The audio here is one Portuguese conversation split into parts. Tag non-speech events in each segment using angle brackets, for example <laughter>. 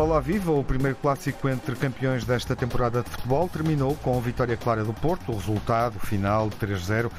Olá, viva! O primeiro clássico entre campeões desta temporada de futebol terminou com a vitória clara do Porto. O resultado final 3-0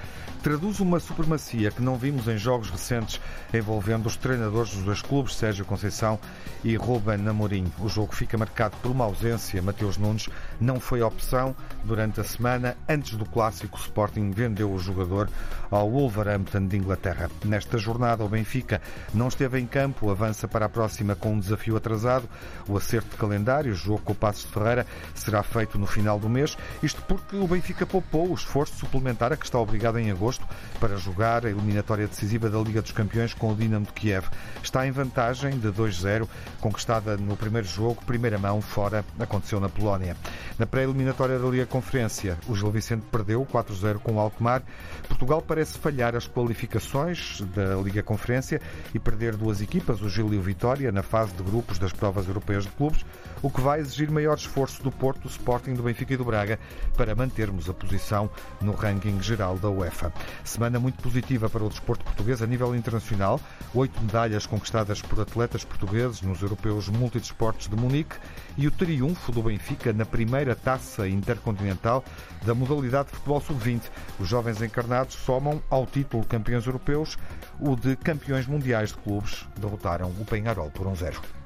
traduz uma supremacia que não vimos em jogos recentes envolvendo os treinadores dos dois clubes, Sérgio Conceição e Ruben Amorim. O jogo fica marcado por uma ausência. Mateus Nunes não foi opção durante a semana. Antes do clássico, o Sporting vendeu o jogador ao Wolverhampton de Inglaterra. Nesta jornada, o Benfica não esteve em campo, avança para a próxima com um desafio atrasado. O acerto de calendário, jogo com o Passos de Ferreira, será feito no final do mês. Isto porque o Benfica poupou o esforço suplementar a que está obrigado em agosto para jogar a eliminatória decisiva da Liga dos Campeões com o Dinamo de Kiev. Está em vantagem de 2-0, conquistada no primeiro jogo, primeira mão fora, aconteceu na Polónia. Na pré-eliminatória da Liga Conferência, o Gil Vicente perdeu 4-0 com o Alkmaar. Portugal parece falhar as qualificações da Liga Conferência e perder duas equipas, o Gil e o Vitória, na fase de grupos das provas europeias de clubes, o que vai exigir maior esforço do Porto, do Sporting, do Benfica e do Braga para mantermos a posição no ranking geral da UEFA. Semana muito positiva para o desporto português a nível internacional. Oito medalhas conquistadas por atletas portugueses nos europeus multidesportos de Munique e o triunfo do Benfica na primeira taça intercontinental da modalidade de futebol sub-20. Os jovens encarnados somam ao título campeões europeus o de campeões mundiais de clubes. Derrotaram o Penharol por 1-0.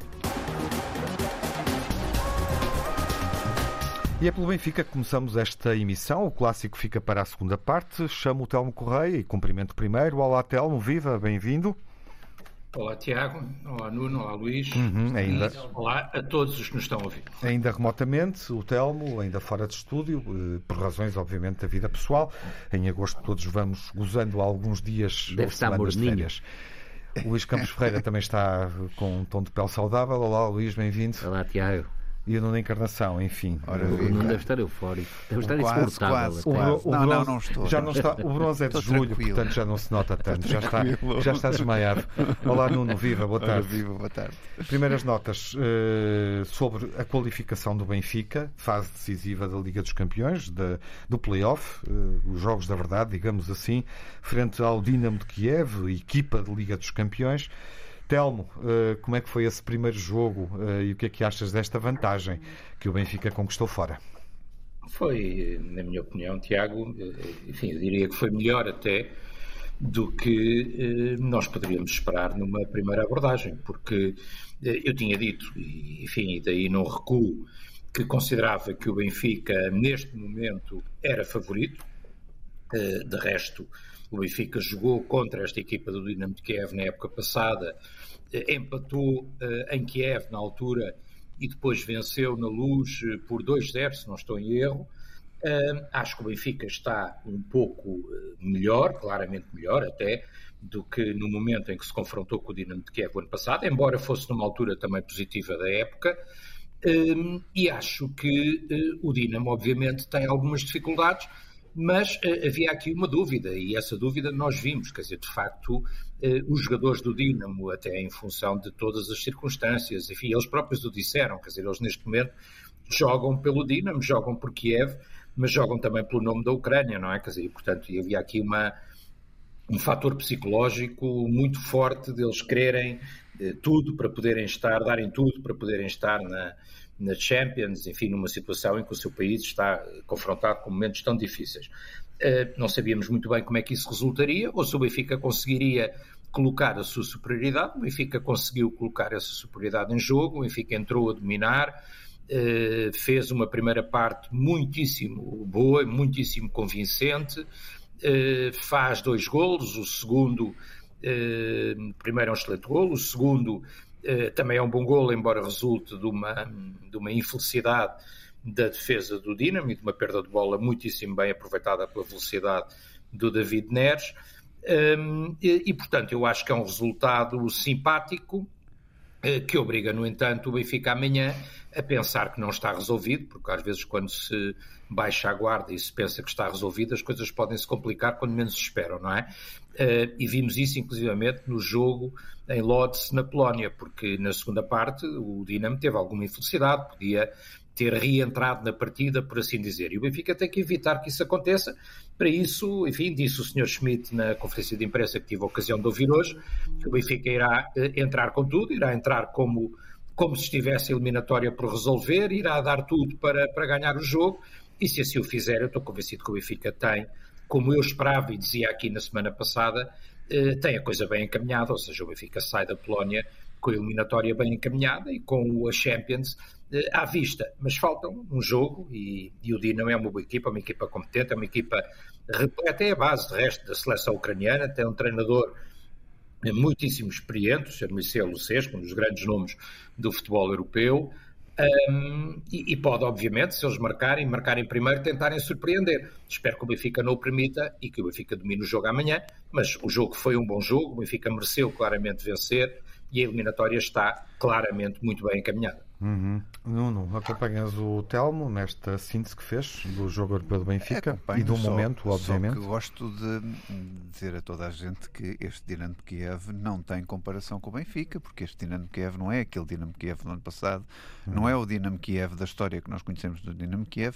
E é pelo Benfica que começamos esta emissão. O clássico fica para a segunda parte. Chamo o Telmo Correia e cumprimento primeiro. Olá, Telmo, viva, bem-vindo. Olá, Tiago. Olá, Nuno. Olá, Luís. Uhum, ainda... Olá a todos os que nos estão a ouvir. Ainda remotamente, o Telmo, ainda fora de estúdio, eh, por razões, obviamente, da vida pessoal. Em agosto todos vamos gozando alguns dias Deve estar morninho. O Luís Campos Ferreira também está com um tom de pele saudável. Olá, Luís, bem-vindo. Olá, Tiago e a Nona Encarnação, enfim. Ora, o não deve estar eufórico, deve estar quase. Quase, quase. O, o não, bronze, não, não estou. Já não está, o bronze é de julho, tranquilo. portanto já não se nota tanto, já está, já está desmaiado. Olá Nuno, viva, boa tarde. Ora, viva, boa tarde. Primeiras notas uh, sobre a qualificação do Benfica, fase decisiva da Liga dos Campeões, de, do play-off, uh, os jogos da verdade, digamos assim, frente ao Dinamo de Kiev, equipa de Liga dos Campeões. Telmo, eh, como é que foi esse primeiro jogo eh, e o que é que achas desta vantagem que o Benfica conquistou fora? Foi, na minha opinião, Tiago, eh, enfim, eu diria que foi melhor até do que nós poderíamos esperar numa primeira abordagem, porque eu tinha dito, enfim, e daí não recuo, que considerava que o Benfica, neste momento, era favorito, de resto, o Benfica jogou contra esta equipa do Dinamo de Kiev na época passada, eh, empatou eh, em Kiev na altura e depois venceu na luz eh, por 2-0, se não estou em erro. acho que o Benfica está um pouco melhor, claramente melhor até, do que no momento em que se confrontou com o Dinamo de Kiev o ano passado, embora fosse numa altura também positiva da época. e acho que o Dinamo, obviamente, tem algumas dificuldades, mas uh, havia aqui uma dúvida, e essa dúvida nós vimos, quer dizer, de facto, uh, os jogadores do Dinamo, até em função de todas as circunstâncias, enfim, eles próprios o disseram, quer dizer, eles neste momento jogam pelo Dinamo, jogam por Kiev, mas jogam também pelo nome da Ucrânia, não é? Quer dizer, e, portanto, havia aqui uma, um fator psicológico muito forte deles quererem eh, tudo para poderem estar, darem tudo para poderem estar na, na Champions, enfim, numa situação em que o seu país está confrontado com momentos tão difíceis. Uh, não sabíamos muito bem como é que isso resultaria, ou se o Benfica conseguiria colocar a sua superioridade. O Benfica conseguiu colocar essa superioridade em jogo, o Benfica entrou a dominar, uh, fez uma primeira parte muitíssimo boa, muitíssimo convincente, uh, faz dois golos, o segundo, primeiro é um excelente golo, o segundo eh, também é um bom golo, embora resulte de uma, de uma infelicidade da defesa do Dinamo e de uma perda de bola muitíssimo bem aproveitada pela velocidade do David Neres. Um, e, e, portanto, eu acho que é um resultado simpático eh, que obriga, no entanto, o Benfica amanhã a pensar que não está resolvido, porque às vezes quando se baixa a guarda e se pensa que está resolvido, as coisas podem se complicar quando menos se esperam, não é? Uh, e vimos isso inclusivamente no jogo em Lodz, na Polónia, porque na segunda parte o Dinamo teve alguma infelicidade, podia ter reentrado na partida, por assim dizer. E o Benfica tem que evitar que isso aconteça. Para isso, enfim, disse o Sr. Schmidt na conferência de imprensa que tive a ocasião de ouvir hoje, que o Benfica irá uh, entrar com tudo, irá entrar como como se estivesse eliminatória por resolver, irá dar tudo para, para ganhar o jogo, e se assim o fizer, eu estou convencido que o Benfica tem, como eu esperava e dizia aqui na semana passada, eh, tem a coisa bem encaminhada, ou seja, o Benfica sai da Polónia com a eliminatória bem encaminhada e com a Champions eh, à vista, mas falta um jogo e, e o Dinamo é uma boa equipa, uma equipa competente, é uma equipa repleta, é a base de resto da seleção ucraniana, tem um treinador muitíssimo experiente, o Sr. Michel Lucescu, um dos grandes nomes do futebol europeu, um, e, e, pode, obviamente, se eles marcarem, marcarem primeiro, tentarem surpreender. Espero que o Benfica não o permita e que o Benfica domine o jogo amanhã, mas o jogo foi um bom jogo, o Benfica mereceu claramente vencer e a eliminatória está claramente muito bem encaminhada. Uhum. Nuno, acompanhas o Telmo nesta síntese que fez do jogo europeu do Benfica é, e do só, momento, obviamente. Só que gosto de dizer a toda a gente que este Dinamo Kiev não tem comparação com o Benfica, porque este Dinamo Kiev não é aquele Dinamo Kiev do ano passado, uhum. não é o Dinamo Kiev da história que nós conhecemos do Dinamo Kiev,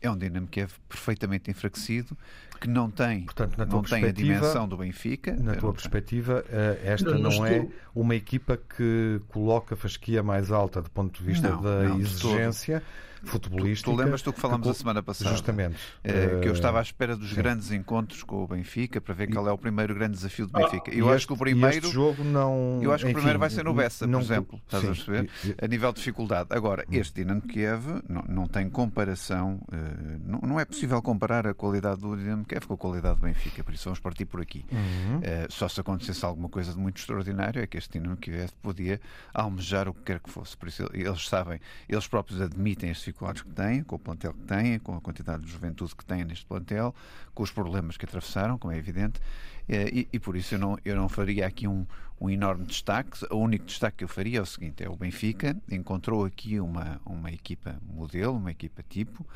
é um Dinamo Kiev perfeitamente enfraquecido, que não tem, Portanto, não tem a dimensão do Benfica. Na tua perspectiva, eh, esta não, não é uma equipa que coloca a fasquia mais alta do ponto de vista não, da não, exigência futebolística. Tu, tu lembras tu que falamos que, a semana passada? Justamente. É, que eu estava à espera dos sim. grandes encontros com o Benfica para ver qual é o primeiro grande desafio do ah, Benfica. Eu acho este, que o primeiro. jogo não. Eu acho que enfim, o primeiro vai ser no Bessa, por exemplo. Estás sim, a perceber? A nível de dificuldade. Agora, hum. este Dinamo Kiev não, não tem comparação. Uh, não, não, é possível comparar a qualidade do Dinamo Kiev com a qualidade do Benfica. Por isso vamos partir por aqui. Uhum. Uh, só se acontecesse alguma coisa de muito extraordinário é que este Dinamo Kiev podia almejar o que quer que fosse. Por isso eles sabem, eles próprios admitem as dificuldades que têm, com o plantel que têm, com a quantidade de juventude que têm neste plantel, com os problemas que atravessaram, como é evidente, eh, e, e por isso eu não, eu não faria aqui um, um enorme destaque. O único destaque que eu faria é o seguinte: é o Benfica encontrou aqui uma, uma equipa modelo, uma equipa tipo,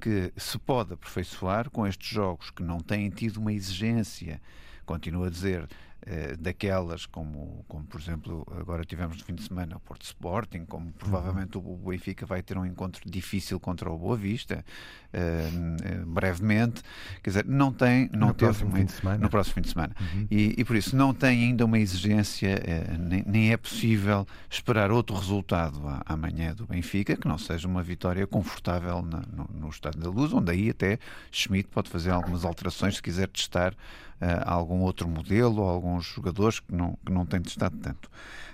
que se pode aperfeiçoar com estes jogos que não têm tido uma exigência, continuo a dizer, eh, daquelas como, como, por exemplo, agora tivemos no fim de semana o Porto Sporting, como provavelmente o Benfica vai ter um encontro difícil contra o Boa Vista uh, brevemente, quer dizer, não tem, não no teve próximo fim de semana. no próximo fim de semana. Uhum. E, e, por isso não tem ainda uma exigência, nem, nem, é possível esperar outro resultado amanhã do Benfica que não seja uma vitória confortável na, no, no Estado da Luz, onde aí até Schmidt pode fazer algumas alterações se quiser testar algum outro modelo alguns jogadores que não, que não têm testado tanto.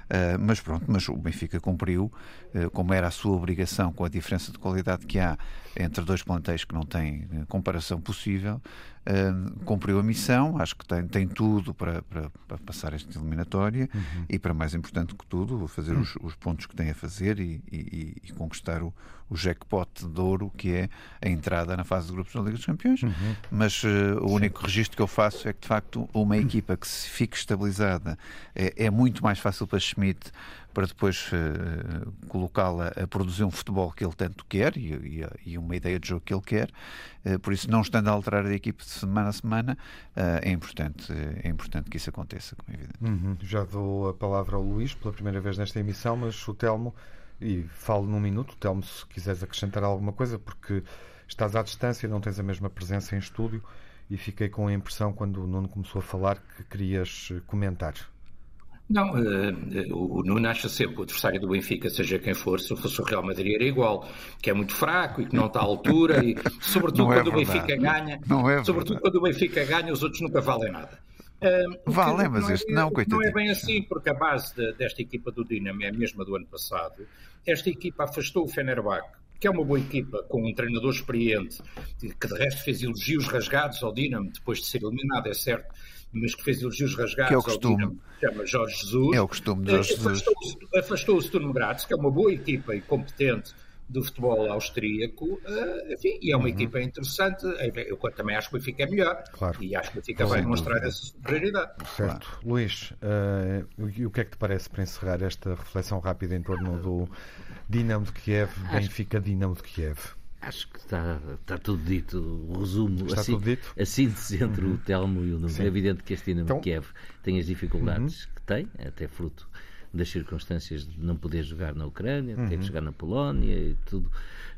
Uh, mas pronto, mas o Benfica cumpriu, uh, como era a sua obrigação, com a diferença de qualidade que há entre dois plantéis que não têm comparação possível, uh, cumpriu a missão, acho que tem, tem tudo para, para, para passar esta eliminatória uhum. e, para mais importante que tudo, fazer uhum. os, os, pontos que tem a fazer e, e, e, conquistar o, o jackpot de ouro que é a entrada na fase de grupos da Liga dos Campeões. Uhum. Mas uh, o único registro que eu faço é que, de facto, uma equipa que se fique estabilizada é, é muito mais fácil para Schmidt para depois uh, colocá-la a produzir um futebol que ele tanto quer e, e, e uma ideia de jogo que ele quer. Uh, por isso, não estando a alterar a equipe de semana a semana, uh, é, importante, é importante que isso aconteça, como é evidente. Uhum. Já dou a palavra ao Luís pela primeira vez nesta emissão, mas o Telmo, e falo num minuto, Telmo, se quiseres acrescentar alguma coisa, porque estás à distância, não tens a mesma presença em estúdio e fiquei com a impressão, quando o Nuno começou a falar, que querias comentar. Não, uh, o Nuno acha sempre o adversário do Benfica, seja quem for, se fosse o Real Madrid era igual, que é muito fraco e que não está à altura, e sobretudo é quando verdade. o Benfica ganha, não é sobretudo quando o Benfica ganha, os outros nunca valem nada. Vale, mas este não, coitado. Não é bem assim, porque a base de, desta equipa do Dinamo é a mesma do ano passado. Esta equipa afastou o Fenerbahçe, que é uma boa equipa, com um treinador experiente, que de resto fez elogios rasgados ao Dinamo depois de ser eliminado, é certo, mas que fez elogios rasgados que é o costume. ao Dinamo, chama Jorge Jesus. É o costume de Jorge Jesus. Afastou, afastou o Sturm Graz, que é uma boa equipa e competente do futebol austríaco, uh, enfim, e é uma uhum. equipa interessante. Eu também acho que o Benfica é melhor claro. e acho que o Benfica vai demonstrar essa superioridade. Certo. Claro. Luís, uh, o que é que te parece para encerrar esta reflexão rápida em torno do Dinamo de Kiev, Benfica Dinamo de Kiev? Acho que está, está tudo dito. O resumo, está assim, tudo dito? a síntese entre uhum. o Telmo e o Nuno. É evidente que este Dinamo então... Kiev tem as dificuldades uhum. que tem, até fruto das circunstâncias de não poder jogar na Ucrânia, de ter que uhum. jogar na Polónia e tudo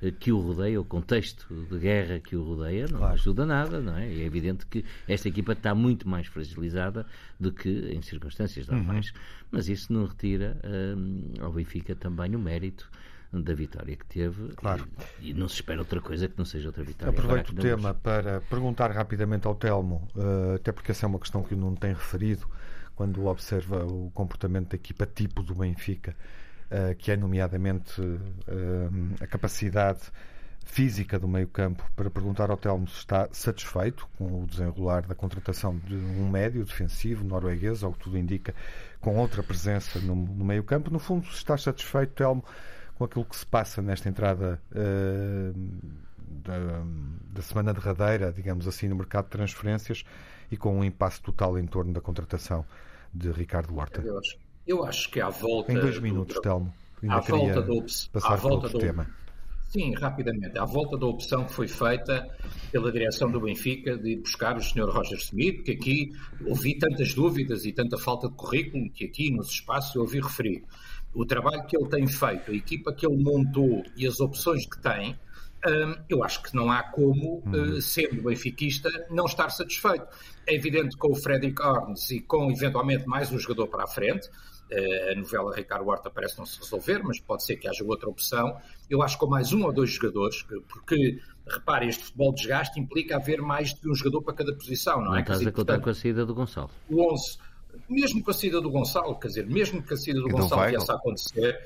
eh, que o rodeia, o contexto de guerra que o rodeia, não claro. ajuda nada, não é? É evidente que esta equipa está muito mais fragilizada do que em circunstâncias normais. Uhum. Mas isso não retira um, ao Benfica também o mérito da vitória que teve claro. e, e, não se espera outra coisa que não seja outra vitória. Aproveito o tema para perguntar rapidamente ao Telmo, uh, até porque essa é uma questão que o Nuno tem referido, quando observa o comportamento da equipa tipo do Benfica, uh, que é nomeadamente uh, a capacidade física do meio-campo, para perguntar ao Telmo se está satisfeito com o desenrolar da contratação de um médio defensivo norueguês, ao que tudo indica, com outra presença no, no meio-campo. No fundo, se está satisfeito, Telmo, com aquilo que se passa nesta entrada uh, da, da, semana derradeira, digamos assim, no mercado de transferências e com um impasse total em torno da contratação de Ricardo Horta? Eu acho, eu acho que à volta. Em dois minutos, do, Telmo. À volta do, passar à volta do, tema. Sim, rapidamente. À volta da opção que foi feita pela direção do Benfica de buscar o Sr. Roger Smith, que aqui ouvi tantas dúvidas e tanta falta de currículo que aqui nos espaços eu ouvi referir o trabalho que ele tem feito, a equipa que ele montou e as opções que tem, hum, eu acho que não há como, uhum. sendo benfiquista, não estar satisfeito. É evidente que com o Frederick Arns e com eventualmente mais um jogador para a frente, eh, a novela Ricardo Horta parece não se resolver, mas pode ser que haja outra opção. Eu acho que com mais um ou dois jogadores, porque repare, este futebol de desgaste implica haver mais de um jogador para cada posição, não, não é? Não estás a contar com a saída do Gonçalo. O 11 mesmo com a saída do Gonçalo, quer dizer, mesmo que a saída do e Gonçalo do viesse a acontecer,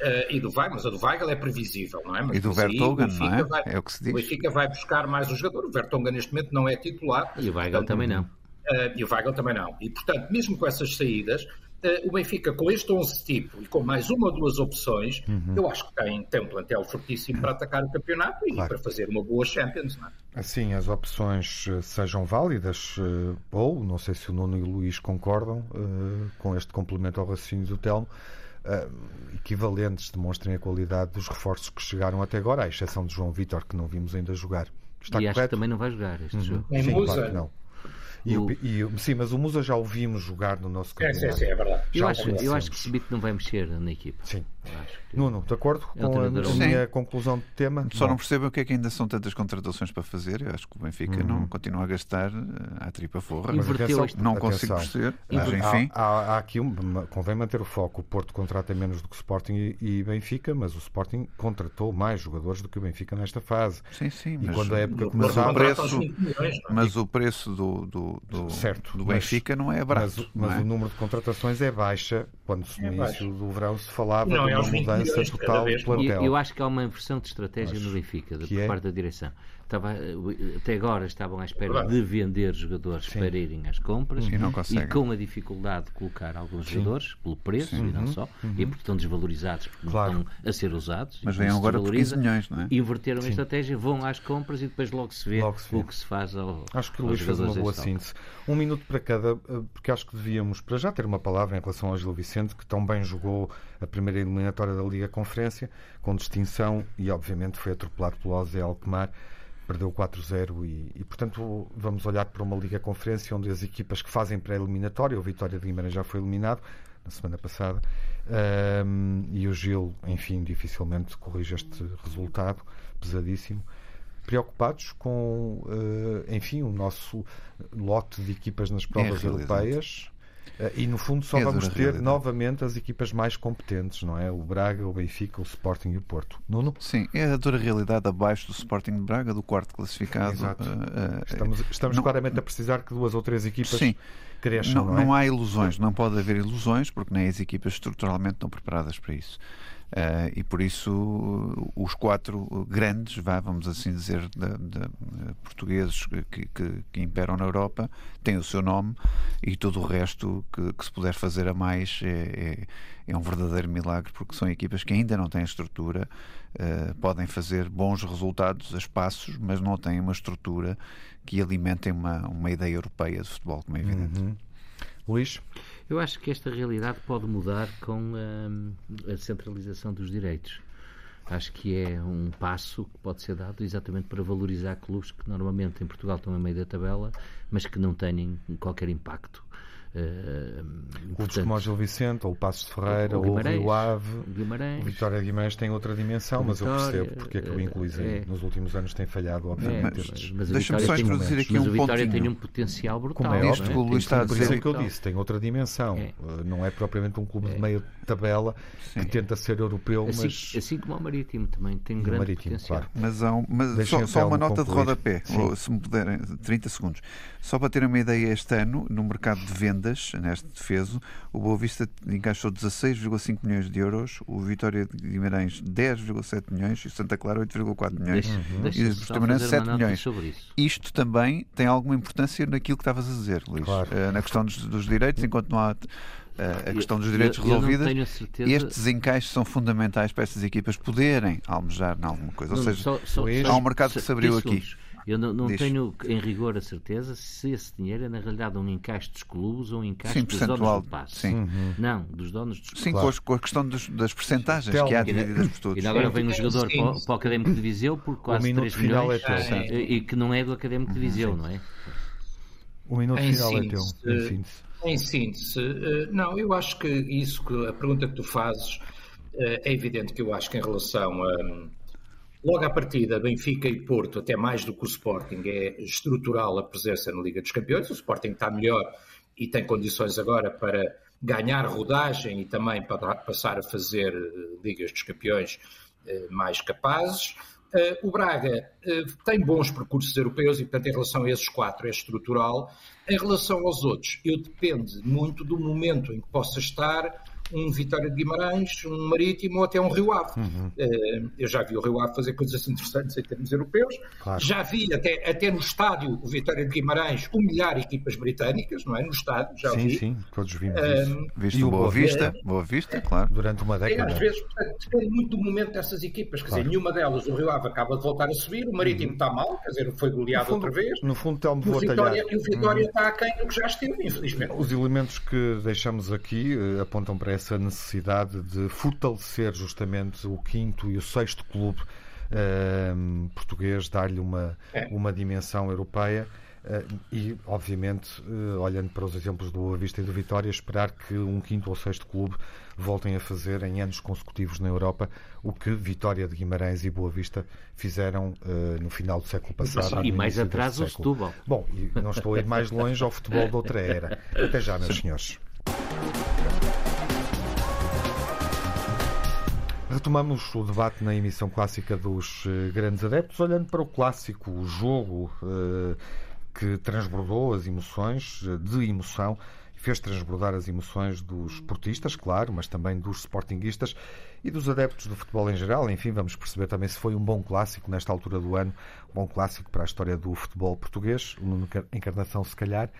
uh, e do Weigl, mas a do Weigl é previsível, não é? Mas e do Vertonghen, não é? Vai, é o que se diz. O Benfica vai buscar mais um jogador, o Vertonghen neste momento não é titular. E o Weigl também não. Uh, e o Weigl também não. E, portanto, mesmo com essas saídas, o Benfica, com este 11 tipo e com mais uma ou duas opções, uhum. eu acho que tem, tem um plantel fortíssimo para atacar o campeonato e claro. para fazer uma boa Champions. Não é? Assim, as opções eh, sejam válidas, eh, ou, não sei se o Nuno e o Luís concordam uh, com este complemento ao raciocínio do Telmo, uh, equivalentes demonstrem a qualidade dos reforços que chegaram até agora, à exceção de João Vitor, que não vimos ainda jogar. Está e correto? acho que também não vai jogar este uhum. jogo. Sim, claro que não. E, o... e, sim, mas o Musa já o vimos jogar no nosso campeonato. É, sim, sim, é verdade. Eu acho, eu acho que o Smith não vai mexer na equipa. Sim. Que... Nuno, de acordo é com a minha conclusão de tema? Só não, não percebo o que é que ainda são tantas contratações para fazer. Eu acho que o Benfica uhum. não continua a gastar a eh, tripa forra. Inverteu atenção, Não consigo perceber. Mas, enfim. Há, há, há, aqui um, convém manter o foco. O Porto contrata menos do que o Sporting e, e, Benfica, mas o Sporting contratou mais jogadores do que o Benfica nesta fase. Sim, sim. E quando a época começou. O preço, mas o preço do, do, do, certo, do Benfica mas, não é barato. Mas, mas é? o número de contratações é baixa. Quando no é início do verão se falava não, de uma mudança total do plantel. Eu, eu acho que há uma inversão de estratégia no Benfica, por é? parte da direção estava, até agora estavam à espera de vender jogadores Sim. para irem às compras uhum. e, com a dificuldade de colocar alguns Sim. jogadores pelo preço Sim. e não uhum. só, uhum. e porque estão desvalorizados porque claro. não estão a ser usados. Mas vêm agora por 15 milhões, não é? Inverteram a estratégia, vão às compras e depois logo se vê, logo se vê. o que se faz ao, Acho que o Luís fez uma boa síntese. Um minuto para cada, eh, porque acho que devíamos, para já ter uma palavra em relação ao Gil Vicente, que tão bem jogou a primeira eliminatória da Liga Conferência, com distinção e obviamente foi atropelado pelo José Alkmaar perdeu 4-0 e, e, portanto, vamos olhar para uma Liga Conferência onde as equipas que fazem pré-eliminatória, o Vitória de Guimarães já foi eliminado na semana passada, um, e o Gil, enfim, dificilmente corrige este resultado pesadíssimo. Preocupados com, uh, enfim, o nosso lote de equipas nas provas é europeias e no fundo só é vamos ter realidade. novamente as equipas mais competentes, não é? O Braga, o Benfica, o Sporting e o Porto. Nuno? Sim, é a dura realidade abaixo do Sporting de Braga, do quarto classificado. Exato. Uh, estamos estamos não, claramente a precisar que duas ou três equipas sim, cresçam. Não, não, é? não há ilusões, não pode haver ilusões, porque nem as equipas estruturalmente estão preparadas para isso. Uh, e por isso os quatro grandes, vá, vamos assim dizer, de, de, de portugueses que, que, que, imperam na Europa têm o seu nome e todo o resto que, que se puder fazer a mais é, é, é, um verdadeiro milagre porque são equipas que ainda não têm estrutura, uh, podem fazer bons resultados a espaços, mas não têm uma estrutura que alimentem uma, uma ideia europeia de futebol, como é evidente. Uhum. Luís? Eu acho que esta realidade pode mudar com a, a centralização dos direitos. Acho que é um passo que pode ser dado exatamente para valorizar clubes que normalmente em Portugal estão a meio da tabela, mas que não têm qualquer impacto Clubes como o Gil Vicente, ou o Passos de Ferreira, ou o Rio Ave. Guimarães. O Vitória de Guimarães tem outra dimensão, mas eu percebo porque é que o incluís é, nos últimos anos tem falhado, obviamente. É, mas, Deixa-me só introduzir aqui mas um o Vitória tem um potencial brutal. Como é, Isto que o Luís está a dizer. Por isso é que eu disse, tem outra dimensão. É. Não é propriamente um clube de meia tabela Sim. que tenta ser europeu, assim, mas... Assim como o Marítimo também tem um grande Marítimo, potencial. Claro. Mas, há um, mas só, só, uma nota concluir. de rodapé, se me puderem, 30 segundos. Só para terem uma ideia, este ano, no mercado de vendas, neste defeso, o Boa Vista encaixou 16,5 milhões de euros, o Vitória de Guimarães 10,7 milhões e o Santa Clara 8,4 milhões. Uhum. E o Portimonense 7 milhões. Isto também tem alguma importância naquilo que estavas a dizer, Luís. Claro. Uh, na questão dos, dos direitos, enquanto não há a questão dos direitos resolvida, estes encaixes são fundamentais para estas equipas poderem almejar em alguma coisa. Ou seja, só, só, há um mercado que se abriu aqui. Eu não, não tenho em rigor a certeza se esse dinheiro é na realidade um encaixe dos clubes ou um encaixe dos donos do passe. Sim. Uhum. Não, dos donos dos Sim, claro. com, a questão dos, das percentagens que há divididas por todos. E agora vem um jogador para, para, o Académico de Viseu por quase 3 milhões é e, e que não é do Académico de Viseu, uhum. não é? O minuto em final síntese, é teu, em síntese. Em síntese, eh, não, eu acho que isso, a pergunta que tu fazes, eh, é evidente que eu acho que em relação a. Logo à partida, Benfica e Porto, até mais do que o Sporting, é estrutural a presença na Liga dos Campeões. O Sporting está melhor e tem condições agora para ganhar rodagem e também para passar a fazer eh, Ligas dos Campeões mais capazes. o Braga tem bons percursos europeus e, portanto, em relação a esses quatro é estrutural. Em relação aos outros, eu depende muito do momento em que possa estar um Vitória de Guimarães, um Marítimo ou até um Rio Ave. Uhum. Uh, eu já vi o Rio Ave fazer coisas interessantes em termos europeus. Claro. Já vi até, até no estádio o Vitória de Guimarães humilhar equipas britânicas, não é? No estádio, já sim, vi. Sim, todos vimos uh, isso. Viste o Boa Vista, Boa Vista, claro. Durante uma década. É, às vezes, portanto, depende muito do momento dessas equipas. Quer claro. dizer, nenhuma delas, o Rio Ave acaba de voltar a subir, o Marítimo uhum. está mal, quer dizer, foi goleado fundo, outra vez. No fundo, Telmo, vou Vitória, E o Vitória uhum. está aquém do que já esteve, infelizmente. Os elementos que deixamos aqui uh, apontam para essa necessidade de fortalecer justamente o quinto e o sexto clube uh, português, dar-lhe uma, é. uma dimensão europeia. Uh, e, obviamente, uh, olhando para os exemplos do Boa Vista e do Vitória, esperar que um quinto ou sexto clube voltem a fazer em anos consecutivos na Europa o que Vitória de Guimarães e Boa Vista fizeram uh, no final do século passado. E mais atrás o Setúbal. Bom, não estou a ir mais longe ao futebol de outra era. Até já, meus senhores. <laughs> Retomamos o debate na emissão clássica dos eh, grandes adeptos, olhando para o clássico, o jogo uh, que transbordou as emoções, eh, de emoção, fez transbordar as emoções dos esportistas, claro, mas também dos sportinguistas e dos adeptos do futebol em geral. Enfim, vamos perceber também se foi um bom clássico nesta altura do ano, um bom clássico para a história do futebol português, uma encarnação se calhar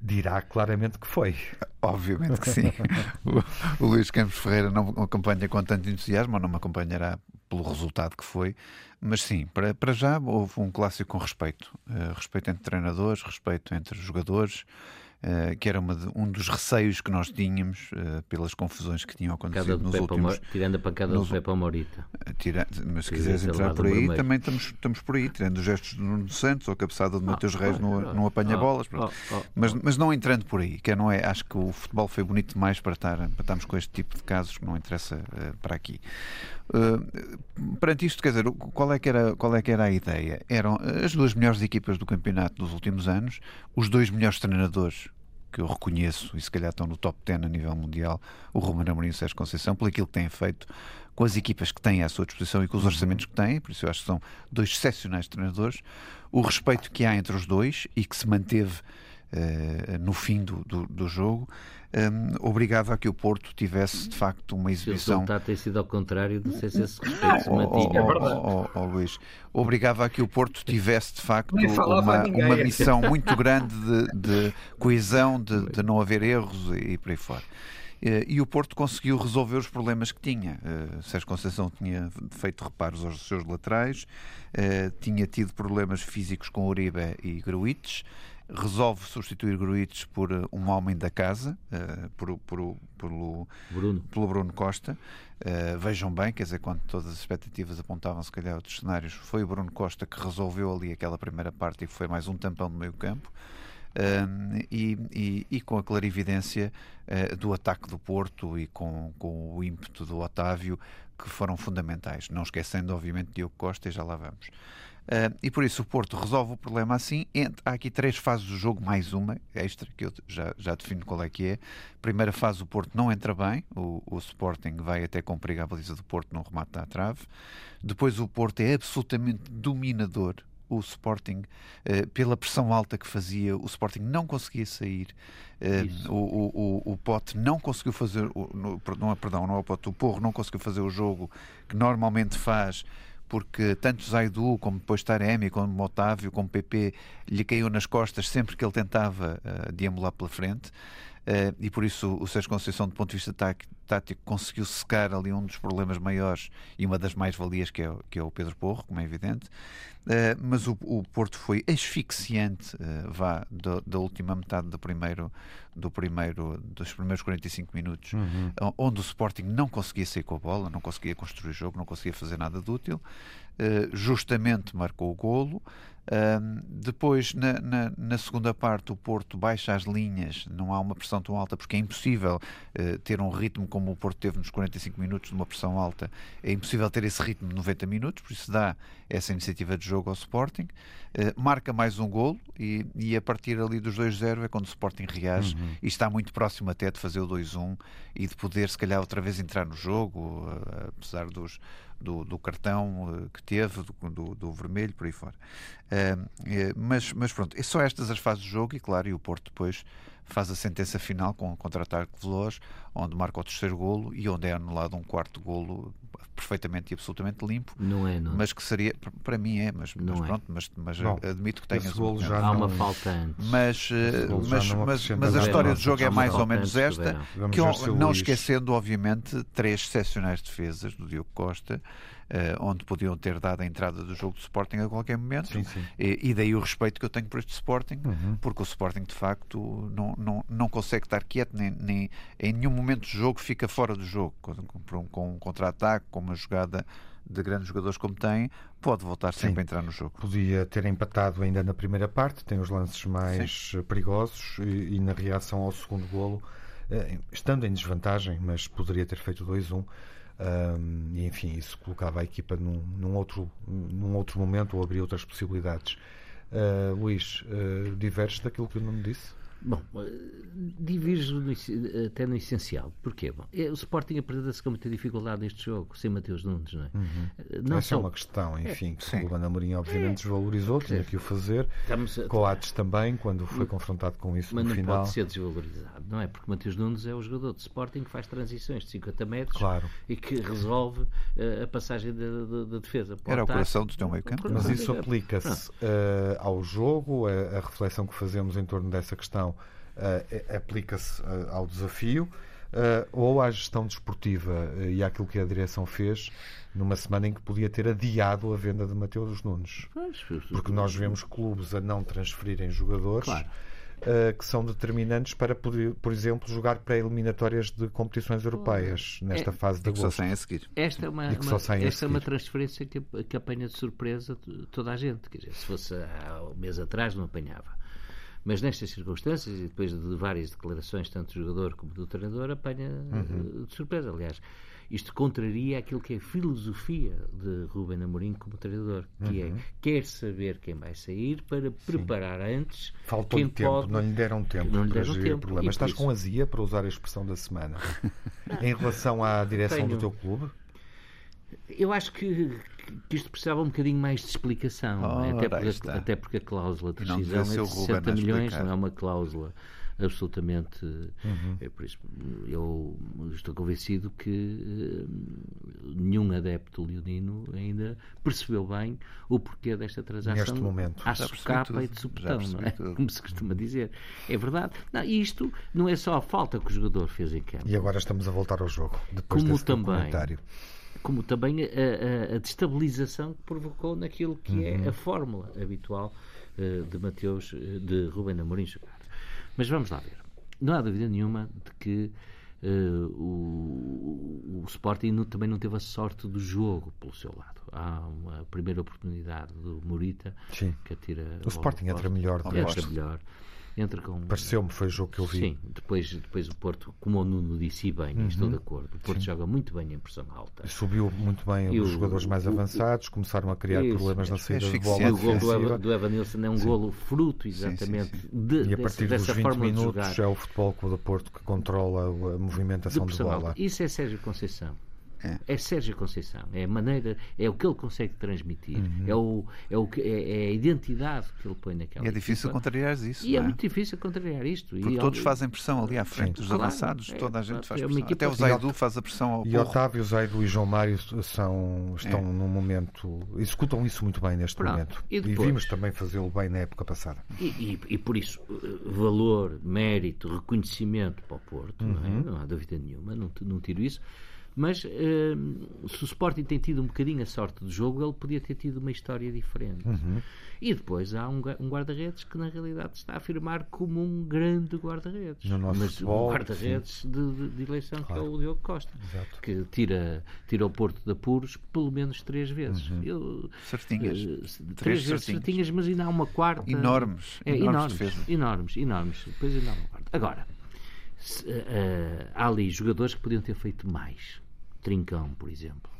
dirá claramente que foi. Obviamente que sim. <laughs> o, o Luís Campos Ferreira não acompanha com tanto entusiasmo, ou não me acompanhará pelo resultado que foi, mas sim, para, para já houve um clássico com respeito. Uh, respeito entre treinadores, respeito entre jogadores. Uh, que era de, um dos receios que nós tínhamos uh, pelas confusões que tinham acontecido nos últimos... tirando a pancada nos, do Pepe Morita. Uh, tira, mas se quiseres entrar por aí, também estamos, estamos por aí, tirando os gestos do Nuno Santos ou a cabeçada de ah, Mateus Reis no, no apanha-bolas. Oh, oh, oh, mas, mas não entrando por aí, que não é, acho que o futebol foi bonito demais para, estar, para estarmos com este tipo de casos que não interessa para aqui. Uh, perante isto, quer dizer, qual é, que era, qual é que era a ideia? Eram as duas melhores equipas do campeonato dos últimos anos, os dois melhores treinadores que eu reconheço e se calhar estão no top 10 a nível mundial, o Romano Amorim e o Sérgio Conceição, por aquilo que têm feito com as equipas que têm à sua disposição e com os uhum. orçamentos que têm, por isso eu acho que são dois excepcionais treinadores, o respeito que há entre os dois e que se manteve uh, no fim do, do, do jogo, um, obrigava a que o Porto tivesse de facto uma exibição. O resultado tem sido ao contrário, não sei se esse respeito se mantinha. Oh, oh, oh, Luís, obrigava a que o Porto tivesse de facto uma, uma missão <laughs> muito grande de, de coesão, de, de, não haver erros e por aí fora. E o Porto conseguiu resolver os problemas que tinha. Uh, Sérgio Conceição tinha feito reparos aos seus laterais, uh, tinha tido problemas físicos com Uribe e Gruites, resolve substituir Gruites por uh, um homem da casa, uh, por, por, pelo, Bruno. pelo Bruno Costa. Uh, vejam bem, quer dizer, quando todas as expectativas apontavam se calhar outros cenários, foi o Bruno Costa que resolveu ali aquela primeira parte e foi mais um tampão no meio campo. e, e, e, com a clarividência uh, do ataque do Porto e com, com o ímpeto do Otávio, que foram fundamentais. Não esquecendo, obviamente, Diogo Costa, e já lá vamos. Uh, e por isso o Porto resolve o problema assim. Há aqui três fases do jogo, mais uma extra, que eu já, já defino qual é que é. Primeira fase, o Porto não entra bem, o, o Sporting vai até com perigo à baliza do Porto no remate à trave. Depois o Porto é absolutamente dominador. O Sporting, uh, pela pressão alta que fazia, o Sporting não conseguia sair. Uh, o, o, o Pote não conseguiu fazer, o, no, não, perdão, não é o Pote, o Porro não conseguiu fazer o jogo que normalmente faz porque tanto Zaidu como depois Taremi, como Otávio, como PP lhe caiu nas costas sempre que ele tentava uh, deambular pela frente. Uh, e por isso o Sérgio Conceição, do ponto de vista tático, conseguiu secar ali um dos problemas maiores e uma das mais-valias, que, é, que é o Pedro Porro, como é evidente. Uh, mas o, o, Porto foi asfixiante, uh, vá, da, da, última metade do primeiro, do primeiro, dos primeiros 45 minutos, uhum. onde o Sporting não conseguia sair com a bola, não conseguia construir jogo, não conseguia fazer nada de útil. Justamente marcou o golo. Uh, depois, na, na, na, segunda parte, o Porto baixa as linhas, não há uma pressão tão alta, porque é impossível uh, ter um ritmo como o Porto teve nos 45 minutos de uma pressão alta, é impossível ter esse ritmo de 90 minutos, por isso dá essa iniciativa de jogo ao Sporting. Uh, marca mais um golo e, e, a partir ali dos 2-0 é quando o Sporting reage uhum. e está muito próximo até de fazer o 2-1 e de poder, se calhar, outra vez entrar no jogo, uh, apesar dos do, do cartão uh, que teve, do, do, vermelho, por aí fora. Uh, mas, mas pronto, só estas as fases do jogo e, claro, e o Porto depois faz a sentença final com o contra-ataque veloz, onde marca o terceiro golo e onde é anulado um quarto golo perfeitamente e absolutamente limpo. Não é, não. Mas que seria, para mim é, mas, mas é. pronto, mas, mas Bom, admito que tenha golo já Há uma falta antes. Mas, eh, mas, mas, mas, a história do jogo é mais ou menos esta, que não esquecendo, obviamente, três excepcionais defesas do Diogo Costa, onde podiam ter dado a entrada do jogo do Sporting a qualquer momento. Sim, sim. E, e, daí o respeito que eu tenho por este Sporting, uhum. porque o Sporting de facto não, não, não consegue estar quieto, nem, nem em nenhum momento do jogo fica fora do jogo. Com, com, com um contra-ataque, com uma jogada de grandes jogadores como tem, pode voltar sempre Sim. a entrar no jogo. Podia ter empatado ainda na primeira parte, tem os lances mais Sim. perigosos e, e, na reação ao segundo golo, eh, estando em desvantagem, mas poderia ter feito 2-1. Um, e enfim, isso colocava a equipa num, num, outro, num outro momento ou abria outras possibilidades. Uh, Luís, uh, diverges daquilo que eu não me disse? Bom, eh, divirjo até no essencial. Porquê? Bom, é, o Sporting apresenta-se com muita dificuldade neste jogo, sem Mateus Nunes, não é? Uhum. Eh, não Essa é só... é uma questão, enfim, que o Ruben Amorim obviamente é. desvalorizou, tinha que o fazer. Estamos... Coates também, quando foi confrontado com isso Mas no final. Mas não pode ser desvalorizado, não é? Porque Mateus Nunes é o jogador de Sporting que faz transições de 50 metros claro. e que resolve uh, a passagem da, defesa. Pode Era o coração do teu meio campo. Mas isso aplica-se uh, ao jogo, a, a reflexão que fazemos em torno dessa questão uh, aplica-se uh, ao desafio uh, ou à gestão desportiva e àquilo que a direção fez numa semana em que podia ter adiado a venda de Mateus Nunes. Porque nós vemos clubes a não transferirem jogadores. Claro. Uh, que são determinantes para, poder, por exemplo, jogar pré-eliminatórias de competições europeias nesta é, fase de agosto. a seguir. Esta é uma, uma esta é uma transferência que, que apanha de surpresa toda a gente. Quer dizer, se fosse há um mês atrás, não apanhava. Mas nestas circunstâncias, e depois de várias declarações, tanto do jogador como do treinador, apanha uhum. de surpresa. Aliás, isto contraria aquilo que é a filosofia de Ruben Amorim como treinador, que é, uhum. é quer saber quem vai sair para preparar Sim. antes Faltou quem tempo, pode... não lhe deram tempo não lhe deram tempo. problema. Estás com azia, para usar a expressão da semana, <laughs> em relação à direção Tenho... do teu clube? Eu acho que, que isto precisava um bocadinho mais de explicação, oh, até, porque, até, porque, a cláusula de rescisão é de 60 milhões, não é uma cláusula absolutamente. Uhum. É por isso eu estou convencido que uh, nenhum adepto leonino ainda percebeu bem o porquê desta transação. Neste momento. À socapa e de supetão, não é? Como se costuma dizer. É verdade. Não, isto não é só a falta que o jogador fez em campo. E agora estamos a voltar ao jogo, depois Como desse também, como também a, a, a, destabilização que provocou naquilo que é uhum. é a fórmula habitual uh, de Mateus, uh, de Rubem Amorim jogar. Mas vamos lá ver. Não há dúvida nenhuma de que uh, o, o Sporting também não teve a sorte do jogo pelo seu lado. Há uma primeira oportunidade do Morita Sim. que atira. O Sporting entra melhor. Entra melhor. Entra com. Pareceu-me, foi o jogo que eu vi. Sim, depois, depois o Porto, como o Nuno disse bem, uhum. estou de acordo, o Porto Sim. joga muito bem em pressão alta. Subiu muito bem e os o, jogadores mais o, avançados, começaram a criar isso, problemas na saída de bola. E o gol do, do Evanilson é um Sim. golo fruto, exatamente, sim, sim, De, e a partir dessa, dos 20 minutos é o Futebol Clube do Porto que controla a movimentação de, de bola. Alta. Isso é Sérgio Conceição. É. é Sérgio Conceição, é a maneira, é o que ele consegue transmitir, uhum. é, o, é, o que, é, é, a identidade que ele põe naquela. E é difícil contrariar isso. E é? é? muito difícil contrariar isto. Porque e, todos fazem pressão ali à frente, Sim. os claro, avançados, é, toda a gente faz pressão. Até o Zaidu faz a pressão ao E porro. Otávio, Zaidu e João Mário são, estão num momento, executam isso muito bem neste Pronto. momento. E, depois, e, vimos também fazê-lo bem na época passada. E, e, e, por isso, eh, valor, mérito, reconhecimento para o Porto, uhum. não, não há dúvida nenhuma, não, não tiro isso. Mas uh, se o Sporting tem tido um bocadinho a sorte do jogo, ele podia ter tido uma história diferente. Uhum. E depois há um, um guarda-redes que na realidade está a afirmar como um grande guarda-redes. Mas futebol, um guarda-redes de, de, de, eleição claro. que é o Diogo Costa, Exato. que tira, tira o Porto de apuros pelo menos três vezes. Uhum. Eu, certinhas. Uh, três, vezes certinhas. certinhas, mas ainda há uma quarta. Enormes. É, enormes, enormes, enormes, enormes. Depois ainda há uma quarta. Agora, se, uh, há ali jogadores que podiam ter feito mais Trincão, por exemplo.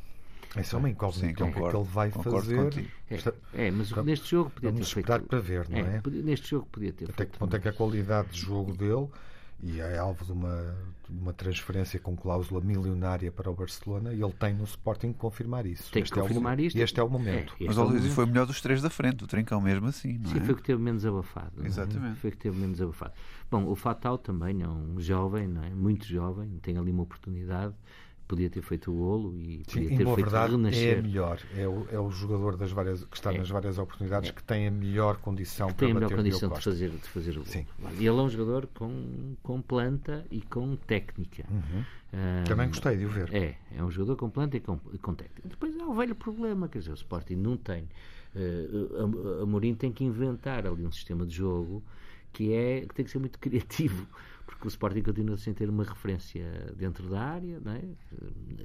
Essa é uma incógnita. O que é que ele vai fazer? É, é, mas neste jogo podia Vamos ter esperar feito... para ver, não é? é? Neste jogo podia ter Até que ponto é que a qualidade de jogo dele e é alvo de uma, de uma transferência com cláusula milionária para o Barcelona e ele tem no Sporting que confirmar isso. Tem que este confirmar é o, isto. Este é o momento. É, Mas é o Luís foi o melhor dos três da frente, o Trincão mesmo assim. Sim, é? foi o que teve menos abafado. Exatamente. Foi o que teve menos abafado. Bom, o Fatal também é um jovem, não é? muito jovem, tem ali uma oportunidade podia ter feito o golo e podia Sim, ter feito verdade, renascer. É melhor, é o, é o jogador das várias, que está é. nas várias oportunidades é. que tem a melhor condição que tem para a melhor condição de fazer, de fazer o golo. Sim. E ele é um jogador com, com planta e com técnica. Uhum. Um, Também gostei de o ver. É, é um jogador com planta e com, com técnica. Depois há o velho problema, quer dizer, o Sporting não tem. Uh, Mourinho tem que inventar ali um sistema de jogo que é que tem que ser muito <laughs> criativo porque o Sporting continua sem ter uma referência dentro da área, não é?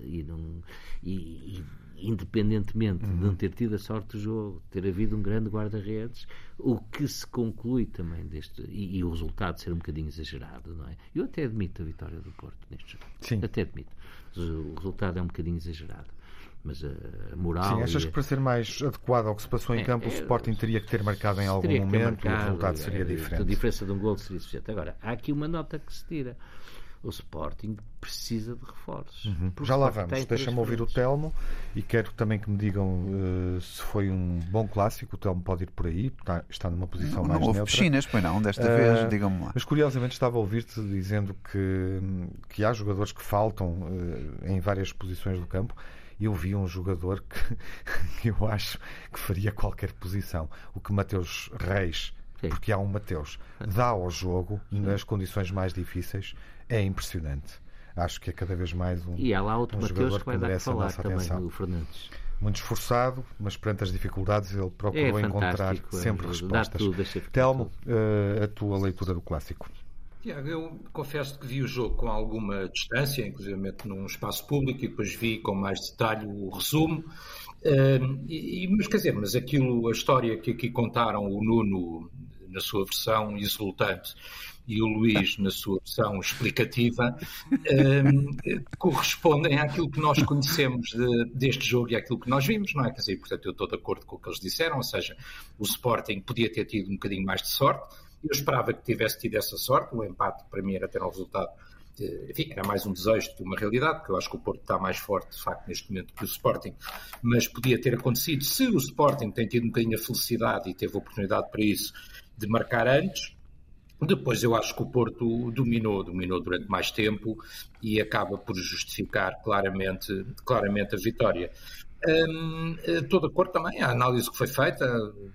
E, não, e, e independentemente uhum. de não ter tido a sorte do jogo, ter havido um grande guarda-redes, o que se conclui também deste, e, e, o resultado ser um bocadinho exagerado, não é? Eu até admito a vitória do Porto neste jogo. Sim. Até admito. O resultado é um bocadinho exagerado mas a moral. Sim, achas que para ser mais adequado ao que se passou em é, campo, é, o Sporting teria que ter marcado em algum momento marcado, e o resultado seria é, diferente? A diferença de um gol seria suficiente. Agora, há aqui uma nota que se tira. O Sporting precisa de reforços. Uhum. Já lá vamos. Deixa-me ouvir o Telmo e quero também que me digam uh, se foi um bom clássico. O Telmo pode ir por aí, está, está numa posição não, mais não houve neutra. piscinas, pois não, desta uh, vez, digam-me lá. Mas curiosamente estava a ouvir-te dizendo que, que há jogadores que faltam uh, em várias posições do campo eu vi um jogador que, <laughs> que eu acho que faria qualquer posição. O que Mateus Reis, Sim. porque há um Mateus, dá ao jogo nas condições mais difíceis é impressionante. Acho que é cada vez mais um. E há lá outro um Mateus que vai dar a falar também, atenção. o Fernandes muito esforçado, mas perante as dificuldades ele procurou é encontrar sempre é, respostas. Tudo, Telmo, uh, a tua leitura do clássico. Tiago, eu confesso que vi o jogo com alguma distância, inclusive num espaço público, e depois vi com mais detalhe o resumo. Uh, e, mas quer dizer, mas aquilo, a história que aqui contaram o Nuno na sua versão exultante e o Luís na sua versão explicativa uh, correspondem àquilo que nós conhecemos de, deste jogo e àquilo que nós vimos, não é? Quer dizer, portanto, eu estou de acordo com o que eles disseram, ou seja, o Sporting podia ter tido um bocadinho mais de sorte eu esperava que tivesse tido essa sorte, o empate para mim era ter um resultado enfim, era mais um desejo do que uma realidade, porque eu acho que o Porto está mais forte, de facto, neste momento que o Sporting, mas podia ter acontecido se o Sporting tem tido um bocadinho a felicidade e teve oportunidade para isso de marcar antes. Depois eu acho que o Porto dominou, dominou durante mais tempo e acaba por justificar claramente, claramente a vitória. Um, estou de acordo também, a análise que foi feita,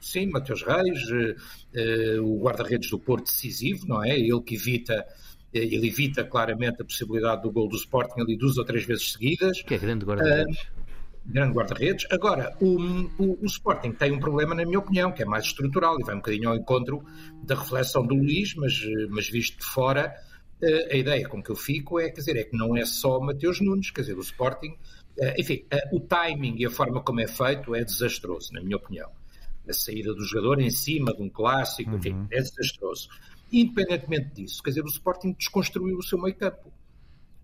sim, Mateus Reis, uh, o guarda-redes do Porto decisivo, não é? Ele que evita, ele evita claramente a possibilidade do gol do Sporting ali duas ou três vezes seguidas. Que é grande guarda-redes. Uh, grande guarda-redes. Agora, o, o, o, Sporting tem um problema, na minha opinião, que é mais estrutural e vai um bocadinho ao encontro da reflexão do Luís, mas, mas visto de fora, a ideia com que eu fico é, quer dizer, é que não é só Mateus Nunes, quer dizer, o Sporting eh, enfim, eh, o timing e a forma como é feito é desastroso, na minha opinião. A saída do jogador em cima de um clássico, uhum. enfim, é desastroso. Independentemente disso, quer dizer, o Sporting desconstruiu o seu meio campo.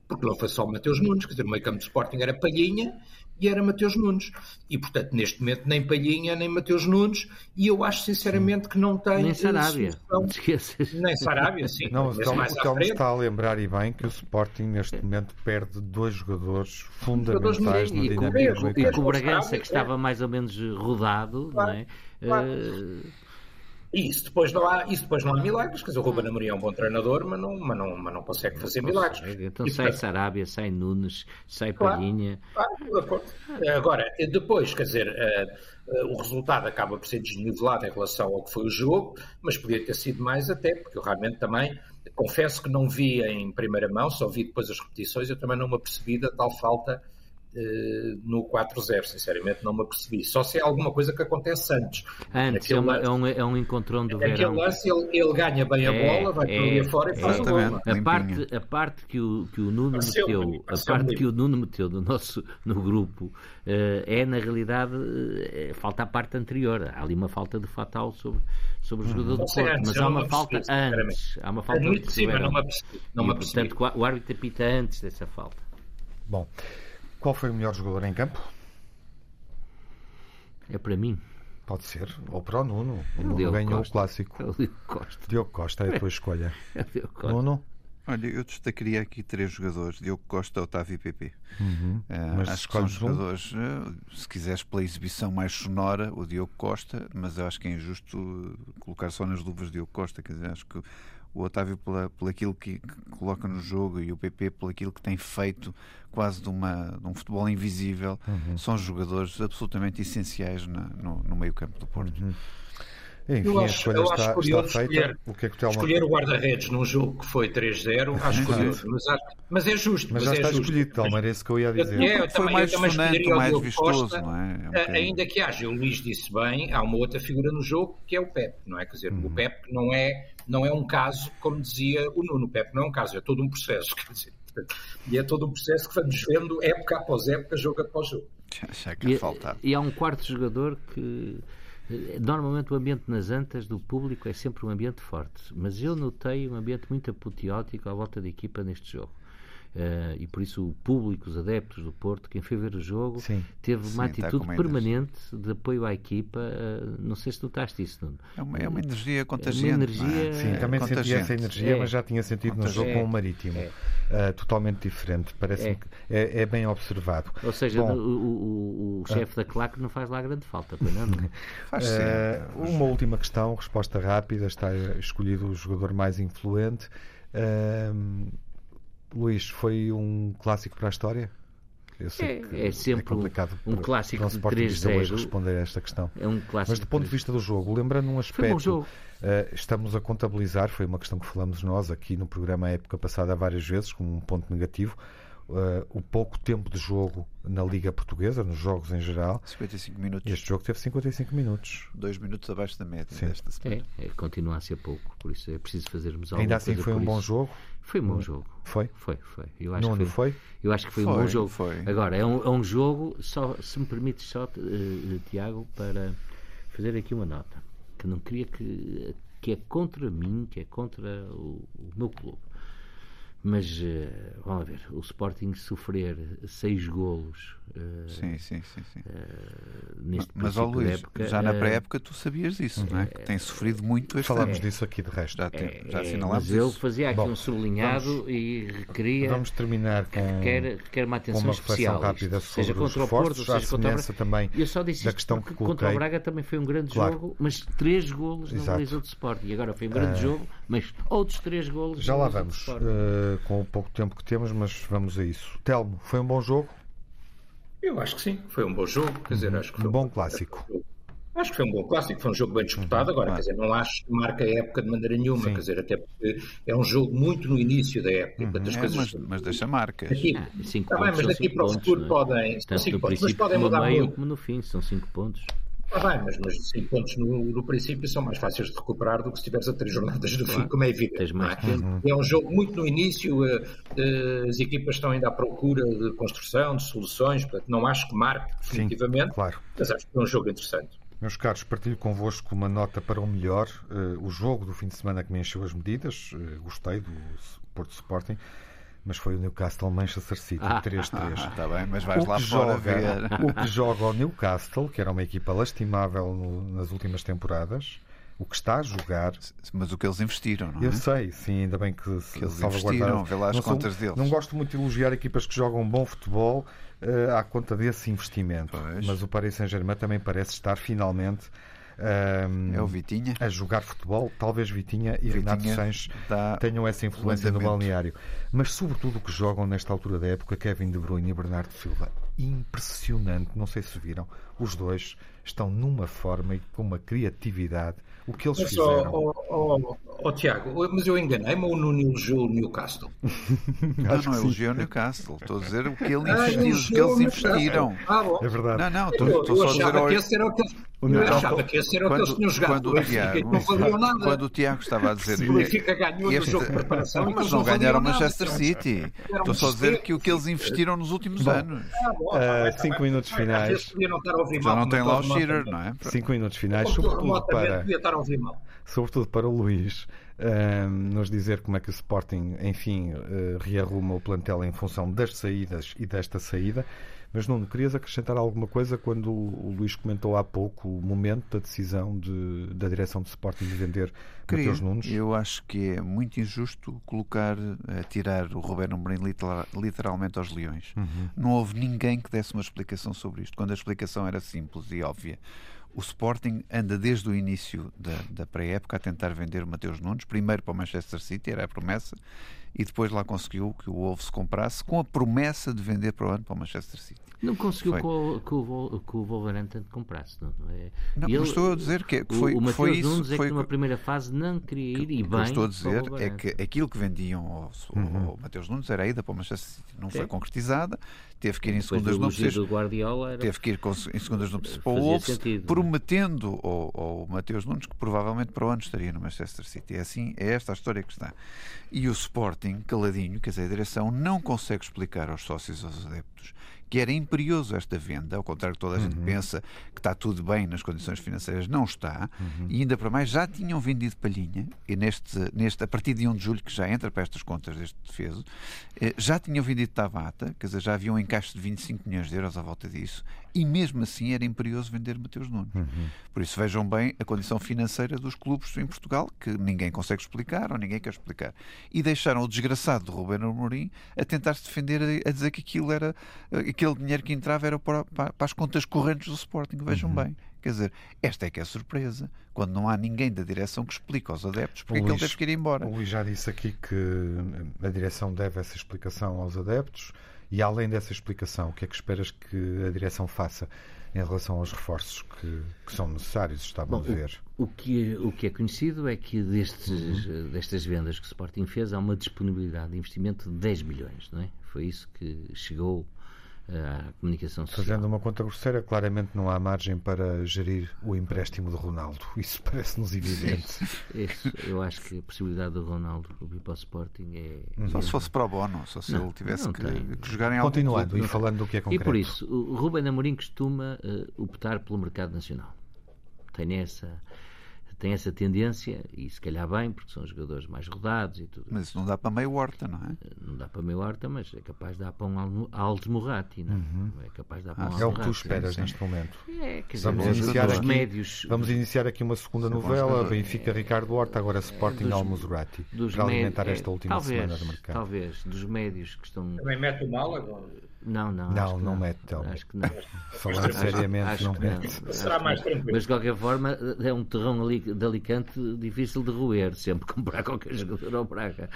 Porque não foi só o Mateus Nunes, quer dizer, o meio campo do Sporting era Palhinha e era Mateus Nunes. E, portanto, neste momento, nem Palhinha, nem Mateus Nunes, e eu acho sinceramente que não tem. Nem Sarabia. Não esqueças. Nem Sarabia, sim. Não, o Telmo está a lembrar e bem que o Sporting, neste momento, perde dois jogadores fundamentais no dinamismo. E com o Bragança, que estava mais ou menos rodado, claro, não é? Claro. Uh e isso depois não há, isso depois não há milagres, quer dizer, o Ruben Amorim é um bom treinador, mas não, mas não, mas não consegue fazer não milagres. Consegue. Então e, sai Sarabia, sai Nunes, sai claro, Palhinha. Claro, Agora, depois, quer dizer, uh, uh, o resultado acaba por ser desnivelado em relação ao que foi o jogo, mas podia ter sido mais até, porque eu realmente também confesso que não vi em primeira mão, só vi depois as repetições, eu também não me apercebi da tal falta no 4-0, sinceramente não me apercebi. Só se é alguma coisa que acontece antes. Antes, é, uma, lance, é, um, é um encontrão do verão. Aquele lance, ele, ele ganha bem a é, bola, vai é, para ali afora e faz o gol. A parte, a parte que o, que o Nuno Pareceu, meteu, a parte que o Nuno meteu no nosso no grupo uh, é, na realidade, uh, falta a parte anterior. Há ali uma falta de fatal sobre, sobre o jogador do Porto, antes, mas há uma falta antes. Há uma falta antes. Sim, mas não me apercebi. Não e, portanto, o árbitro apita antes dessa falta. Bom, qual foi o melhor jogador em campo? É para mim. Pode ser. Ou para o Nuno. O Nuno Diogo ganhou Costa. o clássico. É o Diogo Costa. Diogo Costa é a tua escolha. <laughs> É Diogo Costa. Nuno? Olha, eu destacaria aqui três jogadores: Diogo Costa, Otávio e PP. Uhum. Uh, mas acho que são jogadores, uh, se quiseres, pela exibição mais sonora, o Diogo Costa, mas eu acho que é injusto colocar só nas luvas Diogo Costa. Quer dizer, acho que o Otávio pela, por aquilo que, que, coloca no jogo e o PP por aquilo que tem feito quase de, uma, de um futebol invisível, uhum. são jogadores absolutamente essenciais na, no, no meio campo do Porto. Uhum. Enfim, eu acho, a escolha eu está, está feita. Escolher, o que é que o escolher o guarda-redes num jogo que foi 3-0, acho curioso. Mas, mas, é justo. Mas, mas já é está justo. escolhido, Telma, era isso que eu ia dizer. É, eu foi também, mais sonante, mais vistoso, Costa, não é? é um ainda que haja, o Luís disse bem, há uma outra figura no jogo que é o Pep, não é? Quer dizer, uhum. o Pep não é, não é um caso, como dizia o Nuno, o Pep não é um caso, é todo um processo, <laughs> quer dizer. E é todo um processo que vamos vendo época após época, jogo após jogo. Já que e, e há um quarto jogador que Normalmente o ambiente nas antas do público é sempre um ambiente forte, mas eu notei um ambiente muito apoteótico à volta da equipa neste jogo. Uh, e por isso o público, os adeptos do Porto, quem foi ver o jogo, sim, teve sim, uma atitude permanente de apoio à equipa. Uh, não sei se notaste isso, Nuno. É uma, é uma energia contagiante. É uma energia, é? Sim, também senti essa energia, é. mas já tinha sentido no jogo com o Marítimo. Uh, totalmente diferente. Parece é. que é, é, bem observado. Ou seja, Bom, o, o, o chefe da claque não faz lá grande falta, não? <laughs> faz uma última questão, resposta rápida. Está escolhido o jogador mais influente. Luís, foi um clássico para a história? é, é sempre é um, um clássico de 3-0. responder a esta questão. É um clássico Mas do ponto de vista do jogo, lembrando um aspecto, uh, estamos a contabilizar, foi uma questão que falamos nós aqui no programa a época passada várias vezes, como um ponto negativo, uh, o pouco tempo de jogo na Liga Portuguesa, nos jogos em geral. 55 minutos. Este jogo teve 55 minutos. Dois minutos abaixo da média Sim. desta semana. É, é, continua a ser pouco, por isso é preciso fazermos algo. Ainda assim foi um bom jogo? Foi um bom jogo. Foi? Foi, foi. Eu acho não, que foi, foi? Eu acho que foi, foi um bom jogo. Foi. Agora, é um, é um jogo, só, se me permites só, uh, Tiago, para fazer aqui uma nota, que não queria que, que é contra mim, que é contra o, o meu clube. Mas uh, vamos ver, o Sporting sofrer seis golos uh, sim, sim, sim, sim. Uh, neste mas ó Luís, época, já na pré-época tu sabias disso, não é? Que tem sofrido muito este Falamos ano. disso aqui de resto. Já, tem, já assinalámos Mas eu fazia aqui Bom, um sublinhado vamos, e requeria. Vamos terminar com, requer, requer uma atenção uma especial. rápida isto, sobre seja contra o Porto, seja contra o Braga. também eu só disse da questão que contra o Braga também foi um grande claro. jogo, mas três golos no baliza de Sporting. E agora foi um grande jogo, mas outros três golos. Já lá vamos, com o pouco tempo que temos, mas vamos a isso. Telmo, foi um bom jogo? Eu acho que sim, foi um bom jogo. Quer dizer, acho que foi um bom clássico. Acho que foi um bom clássico, foi um jogo bem disputado. Agora, uhum. quer dizer, não acho que marca a época de maneira nenhuma, Sim. quer dizer, até porque é um jogo muito no início da época. Uhum. É, coisas... mas, mas deixa marcas. Aqui, ah, cinco tá bem, mas daqui para o futuro é? podem. Tanto cinco pontos, mas podem mudar meio muito. como no fim, são 5 pontos. Ah, bem, mas, mas 5 pontos no, no, princípio são mais fáceis de recuperar do que se tiveres a 3 jornadas do claro. fim, como é evidente. É? é? um jogo muito no início, uh, uh, as equipas estão ainda à procura de construção, de soluções, portanto, não acho que marque definitivamente, Sim, claro. mas acho que é um jogo interessante. Meus caros, partilho convosco uma nota para o melhor. Uh, o jogo do fim de semana que me encheu as medidas, uh, gostei do Porto Sporting, mas foi o Newcastle Manchester City, 3-3. Ah, está <laughs> bem, mas vais o lá fora joga, ver. O que joga o Newcastle, que era uma equipa lastimável no, nas últimas temporadas, o que está a jogar. Mas o que eles investiram, não é? Eu sei, sim, ainda bem que, que eles investiram, vê lá as não contas deles. Não gosto muito de elogiar equipas que jogam bom futebol uh, à conta desse investimento. Pois. Mas o Paris Saint-Germain também parece estar finalmente. Um, é o Vitinha. A jogar futebol, talvez Vitinha e Vitinha Renato Sanches tenham essa influência no balneário. Mas, sobretudo, o que jogam nesta altura da época, Kevin De Bruyne e Bernardo Silva. Impressionante, não sei se viram. Os dois estão numa forma e com uma criatividade o que eles mas, fizeram. Oh, oh, oh, Tiago, mas eu enganei-me ou no elogiou o Newcastle? <laughs> não, não elogiou o Newcastle. Estou a dizer o que, ele ah, investiu, que eles investiram. Ah, é verdade. Não, não, estou, estou só a dizer. Que esse era o que eles... Eu achava que esse era o que eles tinham jogado. Quando o, Tiago, não valeu nada. quando o Tiago estava a dizer. O Benfica ganhou este, no jogo de <laughs> preparação. Mas não ganharam o Manchester City. Estou só a dizer que o que eles investiram nos últimos anos. Ah, uh, cinco minutos finais. Já não tem lá o Shearer, não é? Cinco minutos finais, sobretudo para estar a ouvir mal. Sobretudo para o Luís, um, nos dizer como é que o Sporting, enfim, uh, rearruma o plantel em função das saídas e desta saída. Mas, Nuno, querias acrescentar alguma coisa quando o Luís comentou há pouco o momento da decisão de, da direção do Sporting de vender Queria. Mateus Nunes? Eu acho que é muito injusto colocar, uh, tirar o Roberto Amorim literalmente aos leões. Uhum. Não houve ninguém que desse uma explicação sobre isto, quando a explicação era simples e óbvia. O Sporting anda desde o início da, da pré-época a tentar vender o Mateus Nunes, primeiro para o Manchester City, era a promessa, e depois lá conseguiu que o Wolves comprasse com a promessa de vender para o ano para o Manchester City. Não conseguiu que o, que, o, que o Wolverhampton comprasse, não é? Não, ele, estou a dizer que foi, o, o foi isso. Nunes é foi que numa primeira fase não queria ir e bem. O que eu estou a dizer é que aquilo que vendiam ao, uhum. ao Mateus Nunes era a ida para o Manchester City. Não é. foi concretizada, teve que ir em segundas núpcias. Guardiola teve que ir em segundas núpcias para o Wolves, sentido, é? prometendo ao, ao Mateus Nunes que provavelmente para o ano estaria no Manchester City. É assim, é esta a história que está. E o Sporting, caladinho, quer dizer, a direção não consegue explicar aos sócios, aos adeptos, que era imperioso esta venda, ao contrário que toda a gente uhum. pensa que está tudo bem nas condições financeiras, não está, uhum. e ainda para mais já tinham vendido palhinha, e neste, neste, a partir de 1 de julho, que já entra para estas contas deste defeso, eh, já tinham vendido Tavata, quer dizer, já havia um encaixe de 25 milhões de euros à volta disso, e mesmo assim era imperioso vender Mateus Nunes. Uhum. Por isso vejam bem a condição financeira dos clubes em Portugal, que ninguém consegue explicar ou ninguém quer explicar. E deixaram o desgraçado de Ruben Amorim a tentar se defender, a dizer que aquilo era eh, aquele dinheiro que entrava era para, para, para as contas correntes do Sporting. Vejam uhum. bem. Quer dizer, esta é que é a surpresa, quando não há ninguém da direção que explique aos adeptos porque é que ele teve que ir embora. O Luís já disse aqui que a direção deve essa explicação aos adeptos e, além dessa explicação, o que é que esperas que a direção faça em relação aos reforços que, que são necessários, estavam Bom, a ver? O, o, que, o que é conhecido é que destes, uhum. destas vendas que o Sporting fez há uma disponibilidade de investimento de 10 milhões, não é? Foi isso que chegou à comunicação social. Fazendo uma conta grosseira, claramente não há margem para gerir o empréstimo de Ronaldo. <laughs> Isso parece-nos evidente. Isso, isso, eu acho que a possibilidade do Ronaldo vir para o Sporting é. Só se fosse para o bono, só se não, ele tivesse que, que, jogar em algum Continuando e falando do que é concreto. E por isso, o Ruben Amorim costuma uh, optar pelo mercado nacional. Tem essa tem essa tendência, e se calhar bem, porque são jogadores mais rodados e tudo. Mas isso não dá para meio horta, não é? Não dá para meio horta, mas é capaz de dar para um Alves Morati, não é? Uhum. É capaz de dar para ah, um É o que tu esperas neste momento. É, quer vamos, dizer, iniciar aqui, médios, vamos iniciar aqui uma segunda novela, Benfica é, Ricardo Horta, agora Sporting dos, Alves Morati, para alimentar esta última talvez, semana de mercado. Talvez, dos médios que estão... Também mete o mal agora? Não, não. Não, não, não, mete, então. Acho que não. Falando seriamente, acho não mete. Não. Será mais tranquilo. Mas de qualquer forma, é um terrão ali de Alicante difícil de roer, sempre <laughs> comprar qualquer jogador ao Braga.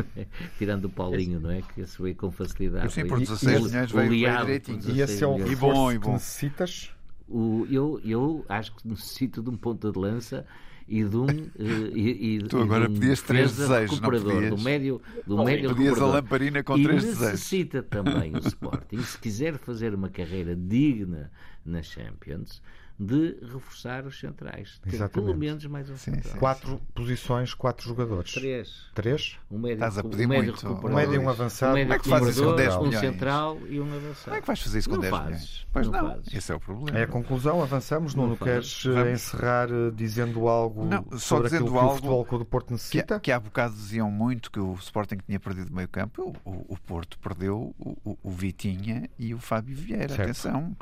<laughs> Tirando o Paulinho, não é? Que esse veio com facilidade. Sim, por 16 milhões veio, direitinho. E esse é o e bom, e bom. que necessitas? O, eu, eu acho que necessito de um ponta de lança e de um, e, e, tu agora um pedias três desejos, não. Do médio, do médio pedias a lamparina com e três desejos. necessita também o Sporting, se quiser fazer uma carreira digna na Champions, de reforçar os centrais. Ter pelo menos mais um sim, central. Quatro posições, quatro jogadores. Três. Três? Um médio, Estás a pedir um médio muito. recuperador, Um médio e um avançado. um médio Como é que fazes isso com 10 recuperador, um milhões? central e um avançado. Como é que vais fazer isso com Não 10 fazes, milhões? Pois não não, fazes. esse é o problema. É a conclusão, avançamos. Nuno, faz. queres eh, Vamos. encerrar eh, dizendo algo Não, só sobre dizendo aquilo que algo o Futebol Clube do Porto Que, necessita? que há bocado diziam muito que o Sporting tinha perdido meio campo. O, o- o Porto perdeu o, o- o Vitinha e o Fábio Vieira. Certo. Atenção.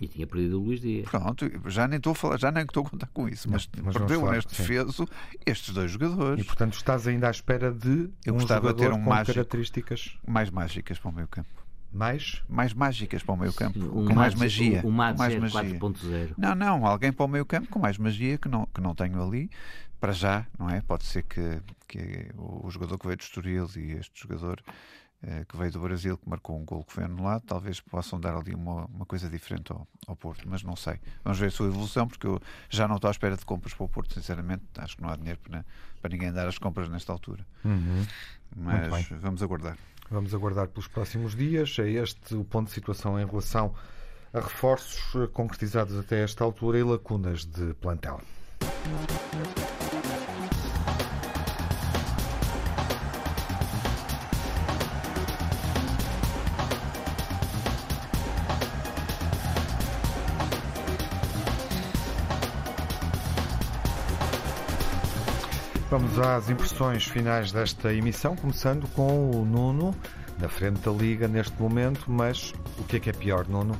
E tinha perdido o Luís Dias. Pronto, já nem estou a falar, já nem estou a contar com isso, mas, Não, mas perdeu falar, neste sim. defeso estes dois jogadores E portanto estás ainda à espera de Eu um gostava de jogador ter um com mágico. características mais mágicas para o meio campo. mais Mais mágicas para o meio campo, Um com mais magia. O, o Mads mais é magia. 4.0. Não, não, alguém para o meio campo com mais magia que não, que não tenho ali. Para já, não é? Pode ser que, que o, jogador que veio do Estoril e este jogador que veio do Brasil, que marcou um gol que foi anulado, talvez possam dar ali uma, uma coisa diferente ao, ao Porto, mas não sei. Vamos ver a sua evolução, porque eu já não estou à espera de compras para o Porto, sinceramente. Acho que não há dinheiro para, para ninguém dar as compras nesta altura. Uhum. Mas vamos aguardar. Vamos aguardar pelos próximos dias. É este o ponto de situação em relação a reforços eh, concretizados até esta altura e lacunas de plantel. Vamos às impressões finais desta emissão, começando com o Nuno, na frente da Liga neste momento, mas o que é que é pior, Nuno?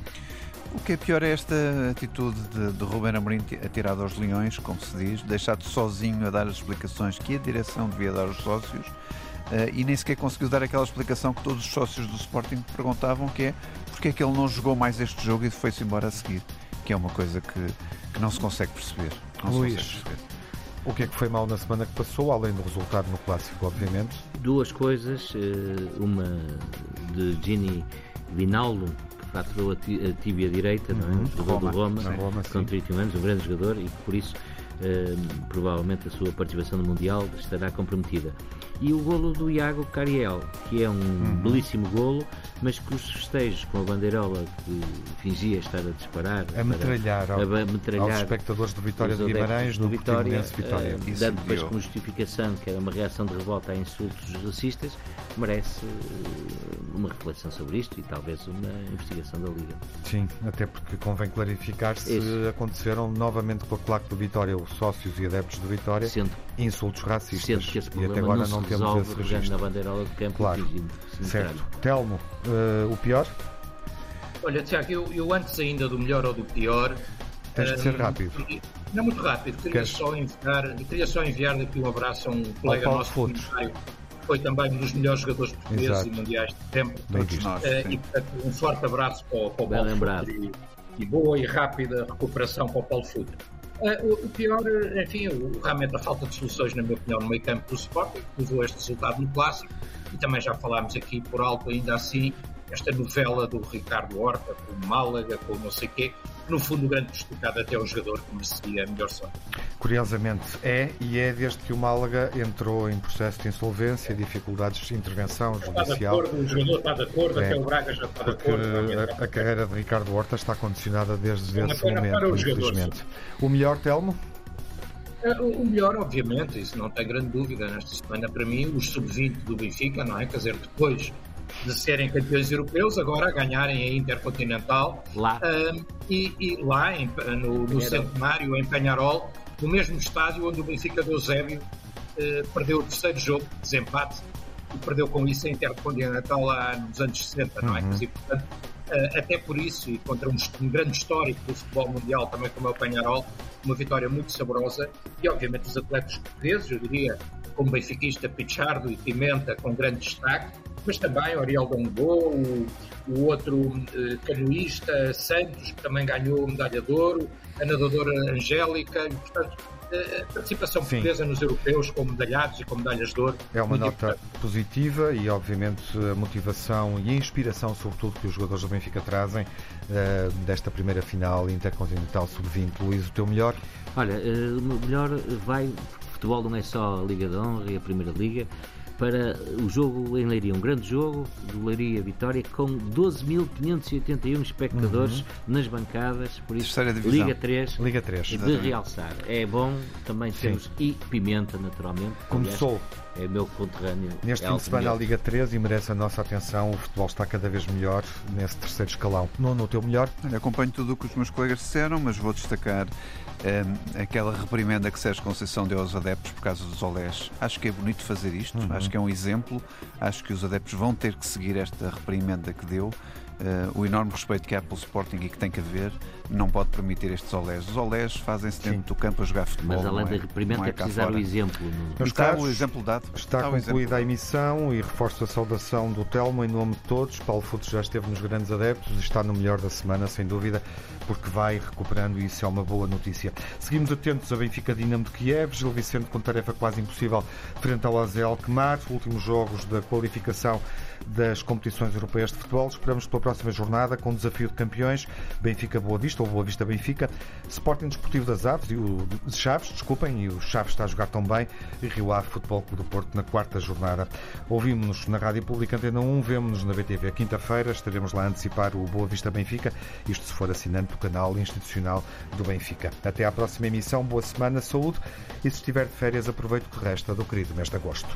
O que é pior é esta atitude de, de Ruben Amorim atirado aos leões, como se diz, deixado sozinho a dar as explicações que a direção devia dar aos sócios eh, e nem sequer conseguiu dar aquela explicação que todos os sócios do Sporting perguntavam, que é porque é que ele não jogou mais este jogo e foi-se embora a seguir, que é uma coisa que, que não se consegue perceber. Não se Luís. consegue perceber. O que é que foi mal na semana que passou, além do resultado no Clássico, obviamente? Duas coisas, eh, uma de Gini Vinaldo, que fraturou a tíbia direita, não é? Uhum. Um jogador do Roma, Roma, com sim. 31 anos, um grande jogador, e que por isso eh, provavelmente a sua participação no Mundial estará comprometida. E o golo do Iago Cariel, que é um Uhum. belíssimo golo, mas que os festejos com a bandeirola que fingia estar a disparar, A metralhar, ao- a metralhar aos espectadores de Vitória de Guimarães do no Vitória, Vitória. eh, Isso dando depois como justificação que era uma reação de revolta a insultos racistas, merece eh, uma reflexão sobre isto e talvez uma investigação da Liga. Sim, até porque convém clarificar se Isso. aconteceram novamente com a claque do Vitória, os sócios e adeptos do Vitória, Sendo, insultos racistas. sendo que esse e até problema agora não, não temos esse registro. na bandeirola de campo Claro. Certo. Telmo, eh, o pior? Olha, Tiago, eu, eu antes ainda do melhor ou do pior. Tens de ser hum, rápido. Não muito rápido, queria, Queres? só enviar, queria só enviar daqui um abraço a um colega nosso comunitário, que foi também um dos melhores jogadores portugueses Exato. e mundiais de tempo. Bem Todos visto. nós. Eh, e portanto, um forte abraço para, o- para o Bem Paulo lembrado. E, e boa e rápida recuperação para o Paulo Futre. Eh, o, o pior, eh, enfim, o, realmente a falta de soluções, na minha opinião, no meio campo do Sporting, que levou este resultado no Clássico, e também já falámos aqui por alto, ainda assim, esta novela do Ricardo Horta com o Málaga, com o não sei quê, no fundo, o grande prejudicado até o jogador que merecia a melhor sorte. Curiosamente é, e é desde que o Málaga entrou em processo de insolvência, dificuldades de intervenção Está de judicial, acordo, o jogador está de acordo, É. até o Braga já está de acordo. a, a carreira de Ricardo Horta está condicionada desde Uma esse para momento, infelizmente. O melhor, Telmo? Eh, O melhor, obviamente, isso não tem grande dúvida. Nesta semana, para mim, os sub-20 do Benfica, não é? Quer dizer, depois de serem campeões europeus, agora a ganharem a Intercontinental Lá, Ahm, e, e lá, em- no, no centenário, em Penharol, no mesmo estádio onde o Benfica de Eusébio eh, perdeu o terceiro jogo de desempate e perdeu com isso a Intercontinental lá nos anos 60, não é? Uhum. Dizer, portanto, até por isso, e contra um, um grande histórico do futebol mundial, também como é o Penharol, uma vitória muito saborosa e, obviamente, os atletas portugueses, eu diria, como benfiquista, Pichardo e Pimenta, com grande destaque, mas também Oriol Dongbo, o, o outro eh, canoísta Santos, que também ganhou medalha de ouro, a nadadora Angélica, e, portanto, eh, a participação Sim. portuguesa nos europeus com medalhados e com medalhas de ouro. É uma nota importante. positiva e, obviamente, a motivação e a inspiração, sobretudo, que os jogadores do Benfica trazem eh, desta primeira final Intercontinental Sub-20. Luís, o teu melhor? olha, eh, o melhor vai, futebol não é só a Liga de Honra e a Primeira Liga, para o jogo em Leiria, um grande jogo do Leiria Vitória com 12.581 espectadores uhum. nas bancadas, por isso Liga 3, Liga 3 de realçar. É bom, também temos Sim. e Pimenta, naturalmente. Começou. É meu conterrâneo. Neste é fim de semana a Liga 3 e merece a nossa atenção. O futebol está cada vez melhor nesse terceiro escalão. Não no teu melhor? Olha, acompanho tudo o que os meus colegas disseram, mas vou destacar um, aquela reprimenda que Sérgio Conceição deu aos adeptos por causa dos olés. Acho que é bonito fazer isto, uhum. acho que é um exemplo, acho que os adeptos vão ter que seguir esta reprimenda que deu. Uh, o enorme respeito que há pelo Sporting e que tem que haver não pode permitir estes olés. Os olés fazem-se dentro Sim. do campo a jogar futebol. Mas além é, da reprimenda é, é preciso o exemplo. No... está o exemplo dado. Está, está concluída a emissão e reforço a saudação do Telmo em nome de todos. Paulo Futos já esteve nos grandes adeptos e está no melhor da semana, sem dúvida, porque vai recuperando e isso é uma boa notícia. Seguimos atentos a Benfica Dinamo de Kiev, Gil Vicente com tarefa quase impossível frente ao AZ Alkmaar, últimos jogos da qualificação das competições europeias de futebol. Esperamos pela próxima jornada com o desafio de campeões Benfica Boa Vista ou Boa Vista Benfica, Sporting Desportivo das Aves e o Chaves, desculpem, e o Chaves está a jogar tão bem e Rio Ave Futebol Clube do Porto na quarta jornada. Ouvimos-nos na Rádio Pública Antena 1, vemos-nos na BTV quinta-feira, estaremos lá a antecipar o Boa Vista Benfica, isto se for assinante do canal institucional do Benfica. Até à próxima emissão, boa semana, saúde e se estiver de férias aproveite o que resta do querido mês de agosto.